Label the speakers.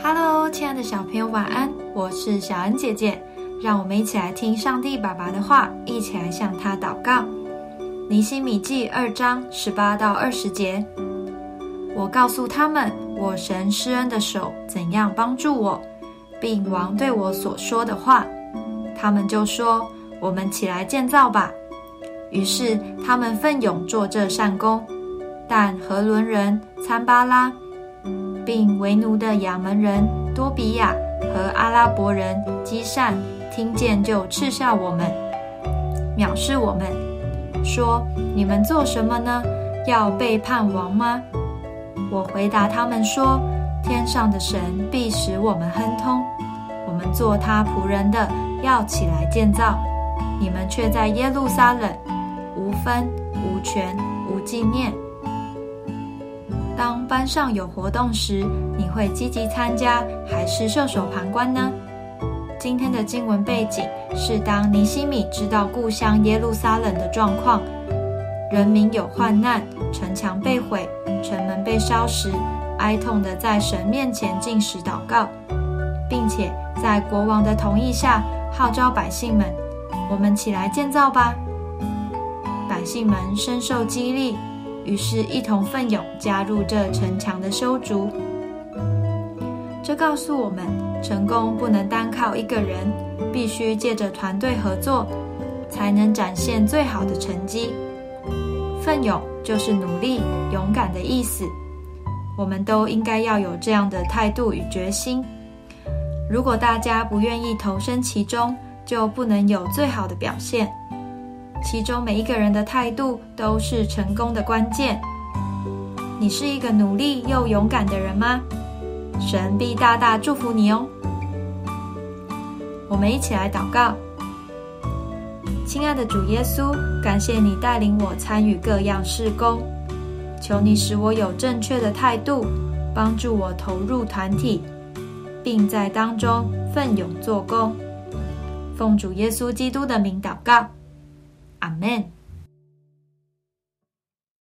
Speaker 1: Hello，亲爱的小朋友，晚安！我是小恩姐姐，让我们一起来听上帝爸爸的话，一起来向他祷告。尼西米记二章十八到二十节，我告诉他们，我神施恩的手怎样帮助我，并王对我所说的话，他们就说：“我们起来建造吧。”于是他们奋勇做这善工。但何伦人参巴拉，并为奴的亚门人多比亚和阿拉伯人基善听见，就嗤笑我们，藐视我们，说：“你们做什么呢？要背叛王吗？”我回答他们说：“天上的神必使我们亨通。我们做他仆人的，要起来建造；你们却在耶路撒冷无分、无权、无纪念。”当班上有活动时，你会积极参加还是袖手旁观呢？今天的经文背景是：当尼西米知道故乡耶路撒冷的状况，人民有患难，城墙被毁，城门被烧时，哀痛的在神面前进食祷告，并且在国王的同意下号召百姓们：“我们起来建造吧！”百姓们深受激励。于是，一同奋勇加入这城墙的修筑。这告诉我们，成功不能单靠一个人，必须借着团队合作，才能展现最好的成绩。奋勇就是努力、勇敢的意思。我们都应该要有这样的态度与决心。如果大家不愿意投身其中，就不能有最好的表现。其中每一个人的态度都是成功的关键。你是一个努力又勇敢的人吗？神必大大祝福你哦。我们一起来祷告：亲爱的主耶稣，感谢你带领我参与各样事工，求你使我有正确的态度，帮助我投入团体，并在当中奋勇做工。奉主耶稣基督的名祷告。阿门。